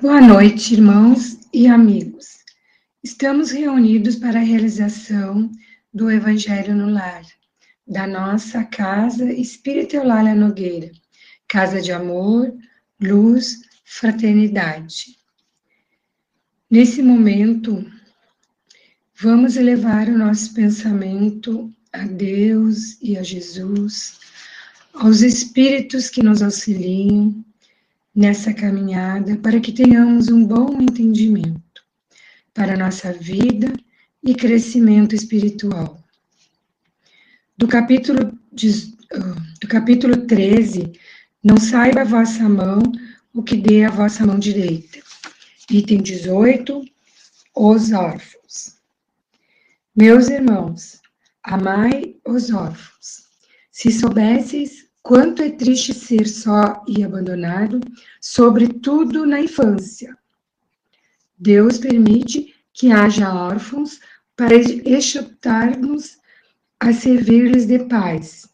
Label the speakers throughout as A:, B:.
A: Boa noite, irmãos e amigos. Estamos reunidos para a realização do Evangelho no Lar, da nossa casa Espírita Eulália Nogueira, casa de amor, luz, fraternidade. Nesse momento, vamos elevar o nosso pensamento a Deus e a Jesus, aos espíritos que nos auxiliam nessa caminhada para que tenhamos um bom entendimento para nossa vida e crescimento espiritual. Do capítulo, ah, do capítulo 13, não saiba a vossa mão o que dê a vossa mão direita. Item 18, os órfãos. Meus irmãos, amai os órfãos. Se soubesseis Quanto é triste ser só e abandonado, sobretudo na infância. Deus permite que haja órfãos para exortar-nos a servir-lhes de paz.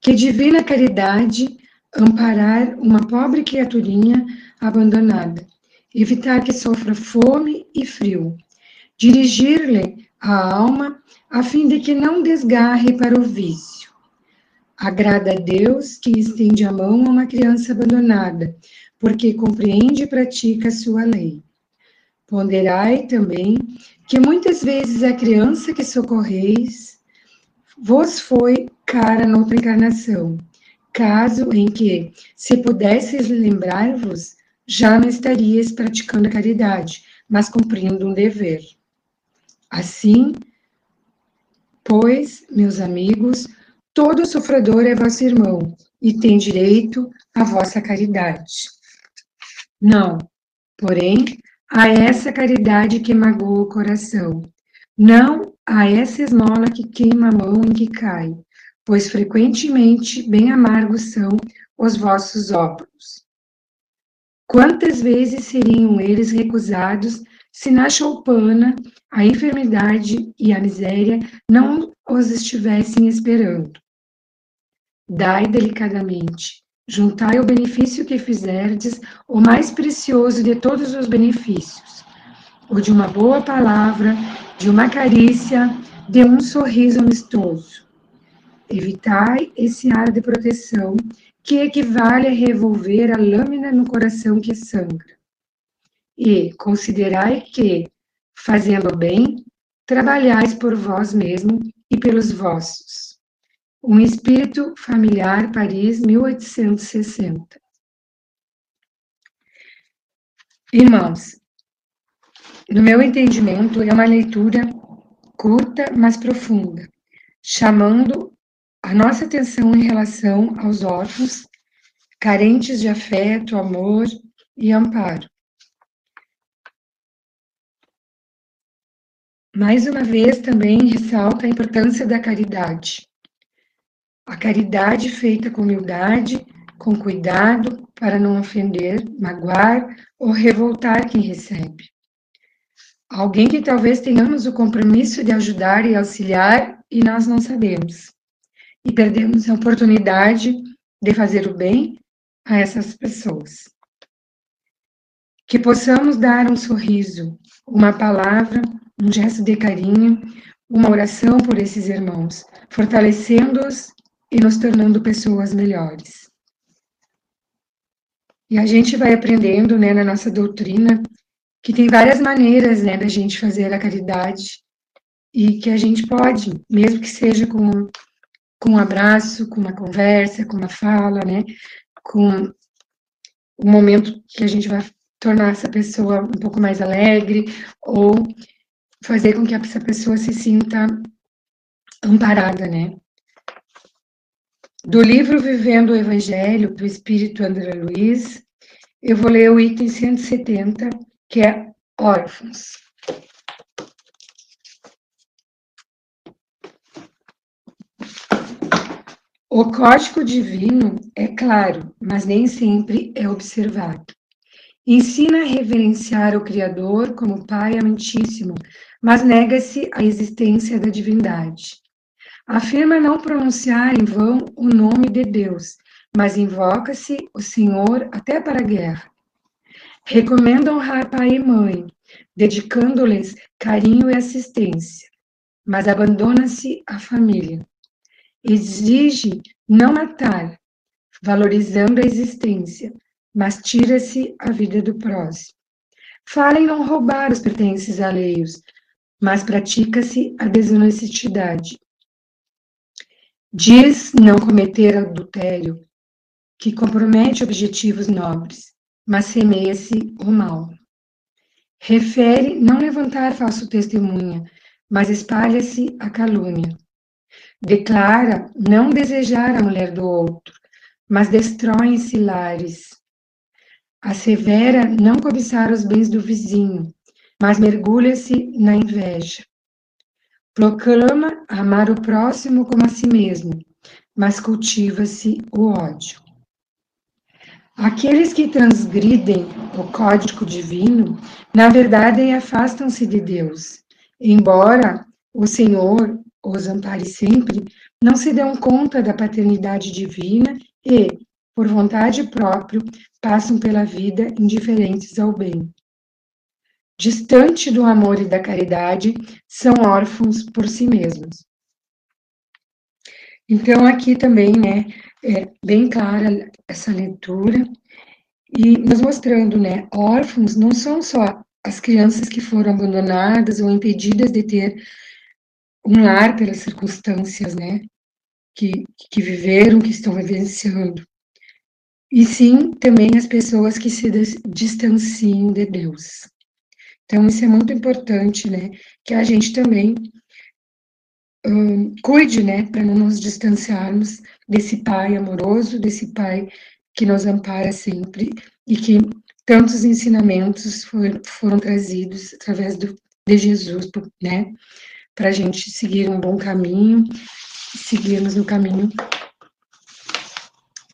A: Que divina caridade amparar uma pobre criaturinha abandonada, evitar que sofra fome e frio, dirigir-lhe a alma a fim de que não desgarre para o vício Agrada a Deus que estende a mão a uma criança abandonada, porque compreende e pratica a sua lei. Ponderai também que muitas vezes a criança que socorreis vos foi cara noutra encarnação, caso em que, se pudesseis lembrar-vos, já não estarias praticando a caridade, mas cumprindo um dever. Assim, pois, meus amigos, Todo sofredor é vosso irmão e tem direito à vossa caridade. Não, porém, a essa caridade que magoa o coração, não a essa esmola que queima a mão em que cai, pois frequentemente bem amargos são os vossos óculos. Quantas vezes seriam eles recusados se na choupana a enfermidade e a miséria não os estivessem esperando? Dai delicadamente, juntai o benefício que fizerdes, o mais precioso de todos os benefícios, o de uma boa palavra, de uma carícia, de um sorriso amistoso. Evitai esse ar de proteção que equivale a revolver a lâmina no coração que sangra. E considerai que, fazendo bem, trabalhais por vós mesmo e pelos vossos um Espírito Familiar, Paris, 1860. Irmãos, no meu entendimento, é uma leitura curta, mas profunda, chamando a nossa atenção em relação aos órfãos, carentes de afeto, amor e amparo. Mais uma vez, também ressalta a importância da caridade a caridade feita com humildade, com cuidado, para não ofender, magoar ou revoltar quem recebe. Alguém que talvez tenhamos o compromisso de ajudar e auxiliar e nós não sabemos. E perdemos a oportunidade de fazer o bem a essas pessoas. Que possamos dar um sorriso, uma palavra, um gesto de carinho, uma oração por esses irmãos, fortalecendo-os e nos tornando pessoas melhores. E a gente vai aprendendo, né, na nossa doutrina, que tem várias maneiras, né, da gente fazer a caridade e que a gente pode, mesmo que seja com, com um abraço, com uma conversa, com uma fala, né, com um momento que a gente vai tornar essa pessoa um pouco mais alegre ou fazer com que essa pessoa se sinta amparada, né? Do livro Vivendo o Evangelho, do Espírito André Luiz, eu vou ler o item 170, que é órfãos. O código divino é claro, mas nem sempre é observado. Ensina a reverenciar o Criador como Pai amantíssimo, mas nega-se a existência da divindade. Afirma não pronunciar em vão o nome de Deus, mas invoca-se o Senhor até para a guerra. Recomenda honrar pai e mãe, dedicando-lhes carinho e assistência, mas abandona-se a família. Exige não matar, valorizando a existência, mas tira-se a vida do próximo. Fala em não roubar os pertences alheios, mas pratica-se a desonestidade. Diz não cometer adultério, que compromete objetivos nobres, mas semeia-se o mal. Refere não levantar falso testemunha, mas espalha-se a calúnia. Declara não desejar a mulher do outro, mas destroem-se lares. Assevera não cobiçar os bens do vizinho, mas mergulha-se na inveja. Proclama amar o próximo como a si mesmo, mas cultiva-se o ódio. Aqueles que transgridem o código divino, na verdade, afastam-se de Deus. Embora o Senhor os ampare sempre, não se dão conta da paternidade divina e, por vontade própria, passam pela vida indiferentes ao bem. Distante do amor e da caridade, são órfãos por si mesmos. Então, aqui também, né, é bem clara essa leitura, e nos mostrando, né, órfãos não são só as crianças que foram abandonadas ou impedidas de ter um lar pelas circunstâncias, né, que, que viveram, que estão vivenciando. E sim, também as pessoas que se distanciam de Deus. Então, isso é muito importante, né, que a gente também cuide, né, para não nos distanciarmos desse Pai amoroso, desse Pai que nos ampara sempre e que tantos ensinamentos for, foram trazidos através do, de Jesus, né, para a gente seguir um bom caminho, seguirmos no caminho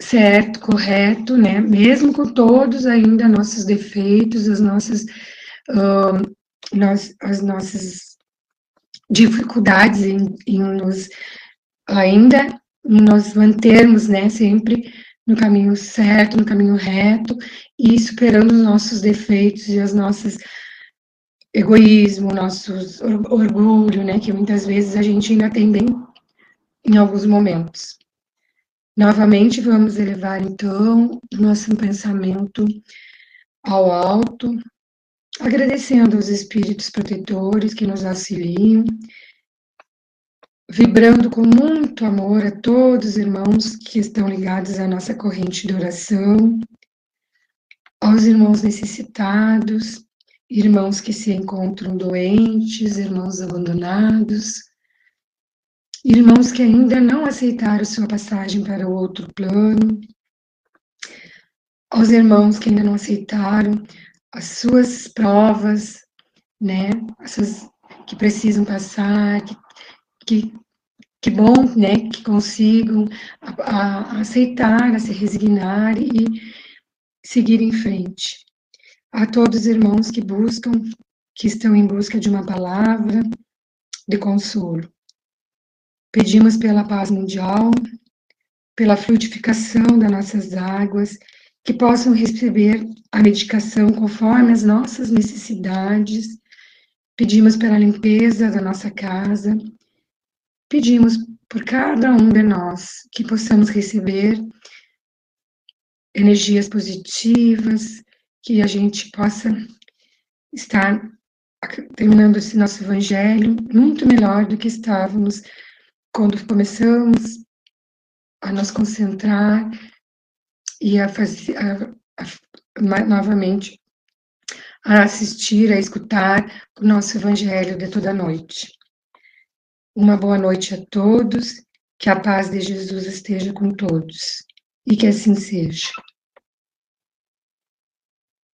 A: certo, correto, né, mesmo com todos ainda nossos defeitos, as nossas, uh, nós, as nossas dificuldades em, em nos ainda nos mantermos, né, sempre no caminho certo, no caminho reto e superando os nossos defeitos e as nossas egoísmo, nossos orgulho, né, que muitas vezes a gente ainda tem bem em alguns momentos. Novamente vamos elevar então nosso pensamento ao alto, agradecendo aos espíritos protetores que nos auxiliam, vibrando com muito amor a todos os irmãos que estão ligados à nossa corrente de oração, aos irmãos necessitados, irmãos que se encontram doentes, irmãos abandonados, irmãos que ainda não aceitaram sua passagem para o outro plano, aos irmãos que ainda não aceitaram as suas provas, né, as suas, que precisam passar, que, que, que bom, né, que consigam a, a aceitar, a se resignar e seguir em frente. A todos os irmãos que buscam, que estão em busca de uma palavra de consolo. Pedimos pela paz mundial, pela frutificação das nossas águas, que possam receber a medicação conforme as nossas necessidades. Pedimos pela limpeza da nossa casa. Pedimos por cada um de nós que possamos receber energias positivas, que a gente possa estar terminando esse nosso evangelho muito melhor do que estávamos quando começamos a nos concentrar e a fazer a, a, novamente a assistir, a escutar o nosso evangelho de toda noite. Uma boa noite a todos, que a paz de Jesus esteja com todos e que assim seja.